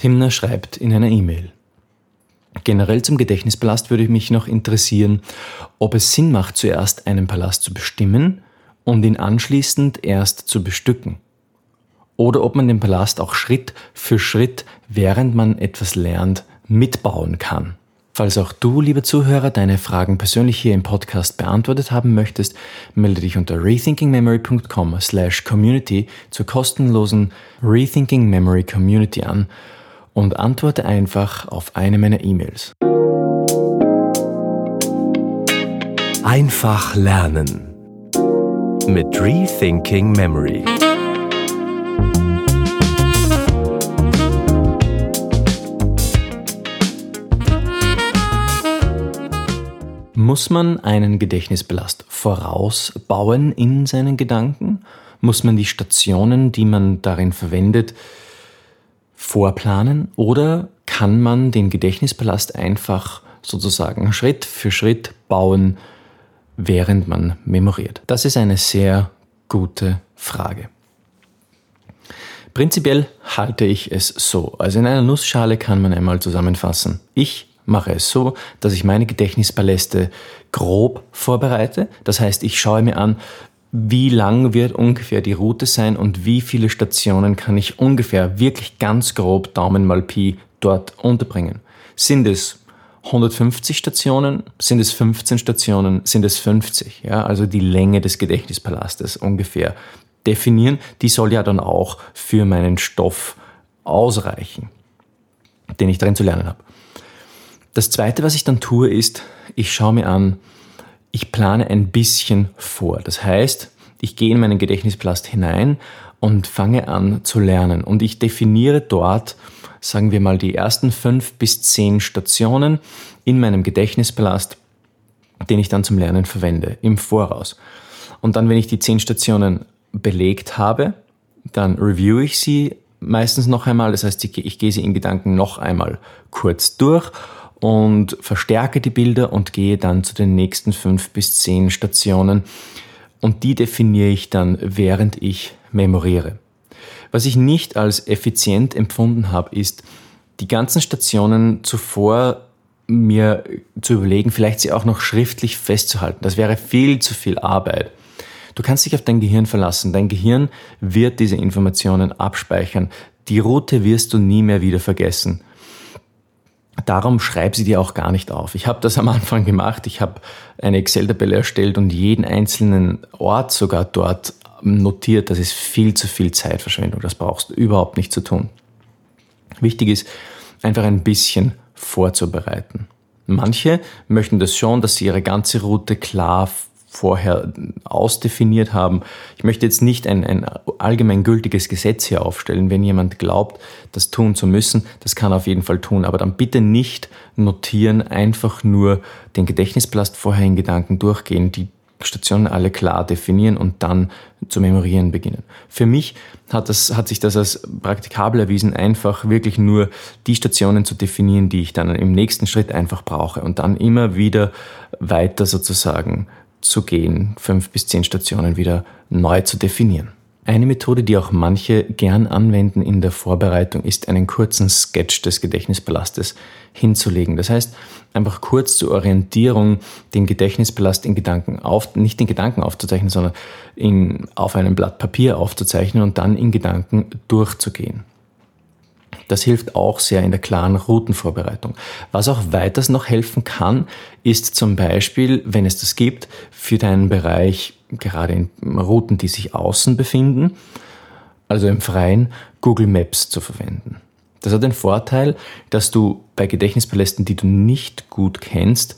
Timner schreibt in einer E-Mail. Generell zum Gedächtnispalast würde mich noch interessieren, ob es Sinn macht, zuerst einen Palast zu bestimmen und ihn anschließend erst zu bestücken. Oder ob man den Palast auch Schritt für Schritt, während man etwas lernt, mitbauen kann. Falls auch du, liebe Zuhörer, deine Fragen persönlich hier im Podcast beantwortet haben möchtest, melde dich unter rethinkingmemory.com slash community zur kostenlosen Rethinking Memory Community an und antworte einfach auf eine meiner E-Mails. Einfach lernen mit Rethinking Memory. Muss man einen Gedächtnisbelast vorausbauen in seinen Gedanken? Muss man die Stationen, die man darin verwendet, vorplanen oder kann man den Gedächtnispalast einfach sozusagen Schritt für Schritt bauen, während man memoriert? Das ist eine sehr gute Frage. Prinzipiell halte ich es so. Also in einer Nussschale kann man einmal zusammenfassen. Ich mache es so, dass ich meine Gedächtnispaläste grob vorbereite. Das heißt, ich schaue mir an, wie lang wird ungefähr die Route sein und wie viele Stationen kann ich ungefähr wirklich ganz grob Daumen mal Pi dort unterbringen. Sind es 150 Stationen, sind es 15 Stationen, sind es 50, ja, also die Länge des Gedächtnispalastes ungefähr definieren, die soll ja dann auch für meinen Stoff ausreichen, den ich darin zu lernen habe. Das zweite, was ich dann tue, ist, ich schaue mir an, ich plane ein bisschen vor. Das heißt, ich gehe in meinen Gedächtnisplast hinein und fange an zu lernen. Und ich definiere dort, sagen wir mal, die ersten fünf bis zehn Stationen in meinem Gedächtnisplast, den ich dann zum Lernen verwende, im Voraus. Und dann, wenn ich die zehn Stationen belegt habe, dann review ich sie meistens noch einmal. Das heißt, ich, gehe sie in Gedanken noch einmal kurz durch und verstärke die Bilder und gehe dann zu den nächsten fünf bis zehn Stationen und die definiere ich dann, während ich memoriere. Was ich nicht als effizient empfunden habe, ist, die ganzen Stationen zuvor mir zu überlegen, vielleicht sie auch noch schriftlich festzuhalten. Das wäre viel zu viel Arbeit. Du kannst dich auf dein Gehirn verlassen. Dein Gehirn wird diese Informationen abspeichern. Die Route wirst du nie mehr wieder vergessen. Darum schreib sie dir auch gar nicht auf. Ich habe das am Anfang gemacht. Ich habe eine Excel-Tabelle erstellt und jeden einzelnen Ort sogar dort notiert. Das ist viel zu viel Zeitverschwendung. Das brauchst du überhaupt nicht zu tun. Wichtig ist, einfach ein bisschen vorzubereiten. Manche möchten das schon, dass sie ihre ganze Route klar vorher ausdefiniert haben. Ich möchte jetzt nicht ein, ein allgemeingültiges Gesetz hier aufstellen. Wenn jemand glaubt, das tun zu müssen, das kann er auf jeden Fall tun. Aber dann bitte nicht notieren, einfach nur den Gedächtnisplast vorher in Gedanken durchgehen, die Stationen alle klar definieren und dann zu memorieren beginnen. Für mich hat, das, hat sich das als praktikabel erwiesen, einfach wirklich nur die Stationen zu definieren, die ich dann im nächsten Schritt einfach brauche und dann immer wieder weiter sozusagen zu gehen, fünf bis zehn Stationen wieder neu zu definieren. Eine Methode, die auch manche gern anwenden in der Vorbereitung, ist einen kurzen Sketch des Gedächtnispalastes hinzulegen. Das heißt, einfach kurz zur Orientierung den Gedächtnispalast in Gedanken auf, nicht in Gedanken aufzuzeichnen, sondern in, auf einem Blatt Papier aufzuzeichnen und dann in Gedanken durchzugehen. Das hilft auch sehr in der klaren Routenvorbereitung. Was auch weiters noch helfen kann, ist zum Beispiel, wenn es das gibt, für deinen Bereich, gerade in Routen, die sich außen befinden, also im Freien, Google Maps zu verwenden. Das hat den Vorteil, dass du bei Gedächtnispalästen, die du nicht gut kennst,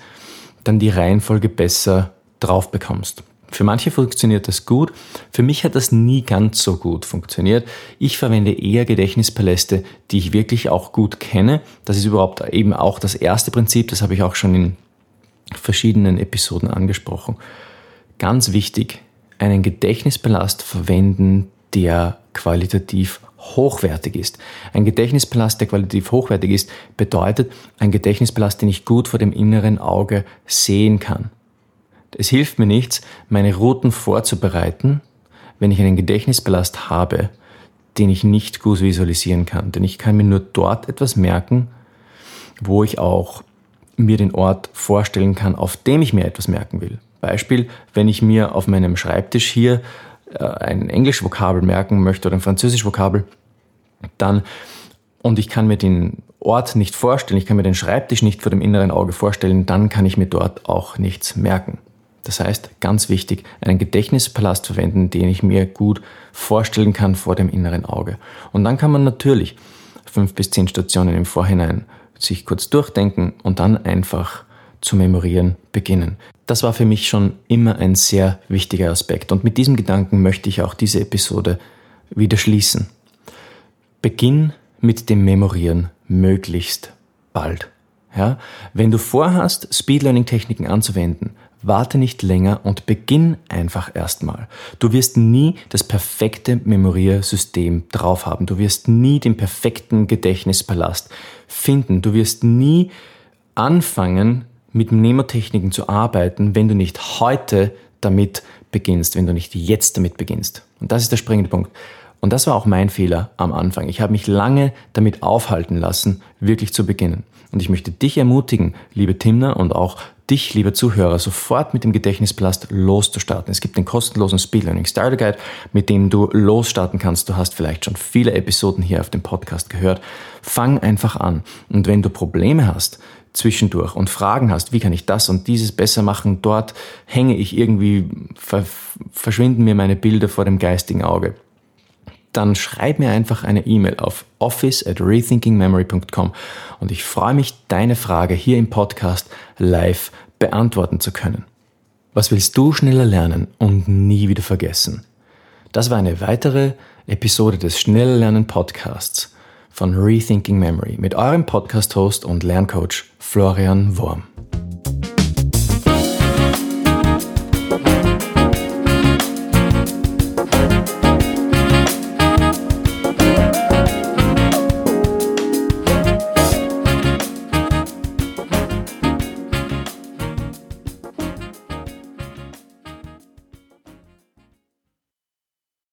dann die Reihenfolge besser drauf bekommst. Für manche funktioniert das gut, für mich hat das nie ganz so gut funktioniert. Ich verwende eher Gedächtnispaläste, die ich wirklich auch gut kenne. Das ist überhaupt eben auch das erste Prinzip, das habe ich auch schon in verschiedenen Episoden angesprochen. Ganz wichtig, einen Gedächtnispalast verwenden, der qualitativ hochwertig ist. Ein Gedächtnispalast, der qualitativ hochwertig ist, bedeutet ein Gedächtnispalast, den ich gut vor dem inneren Auge sehen kann. Es hilft mir nichts, meine Routen vorzubereiten, wenn ich einen Gedächtnisballast habe, den ich nicht gut visualisieren kann. Denn ich kann mir nur dort etwas merken, wo ich auch mir den Ort vorstellen kann, auf dem ich mir etwas merken will. Beispiel, wenn ich mir auf meinem Schreibtisch hier äh, ein Englisch-Vokabel merken möchte oder ein Französisch-Vokabel, dann und ich kann mir den Ort nicht vorstellen, ich kann mir den Schreibtisch nicht vor dem inneren Auge vorstellen, dann kann ich mir dort auch nichts merken. Das heißt, ganz wichtig, einen Gedächtnispalast verwenden, den ich mir gut vorstellen kann vor dem inneren Auge. Und dann kann man natürlich fünf bis zehn Stationen im Vorhinein sich kurz durchdenken und dann einfach zu memorieren beginnen. Das war für mich schon immer ein sehr wichtiger Aspekt und mit diesem Gedanken möchte ich auch diese Episode wieder schließen. Beginn mit dem Memorieren möglichst bald. Ja? Wenn du vorhast, Speed Learning Techniken anzuwenden, warte nicht länger und beginn einfach erstmal. Du wirst nie das perfekte Memoriersystem drauf haben. Du wirst nie den perfekten Gedächtnispalast finden. Du wirst nie anfangen, mit Mnemotechniken zu arbeiten, wenn du nicht heute damit beginnst, wenn du nicht jetzt damit beginnst. Und das ist der springende Punkt. Und das war auch mein Fehler am Anfang. Ich habe mich lange damit aufhalten lassen, wirklich zu beginnen. Und ich möchte dich ermutigen, liebe Timner und auch dich, lieber Zuhörer, sofort mit dem Gedächtnisplast loszustarten. Es gibt den kostenlosen Speed Learning Starter Guide, mit dem du losstarten kannst. Du hast vielleicht schon viele Episoden hier auf dem Podcast gehört. Fang einfach an. Und wenn du Probleme hast, zwischendurch und Fragen hast, wie kann ich das und dieses besser machen, dort hänge ich irgendwie, verschwinden mir meine Bilder vor dem geistigen Auge dann schreib mir einfach eine E-Mail auf office at rethinkingmemory.com und ich freue mich, deine Frage hier im Podcast live beantworten zu können. Was willst du schneller lernen und nie wieder vergessen? Das war eine weitere Episode des Schneller Lernen Podcasts von Rethinking Memory mit eurem Podcast-Host und Lerncoach Florian Worm.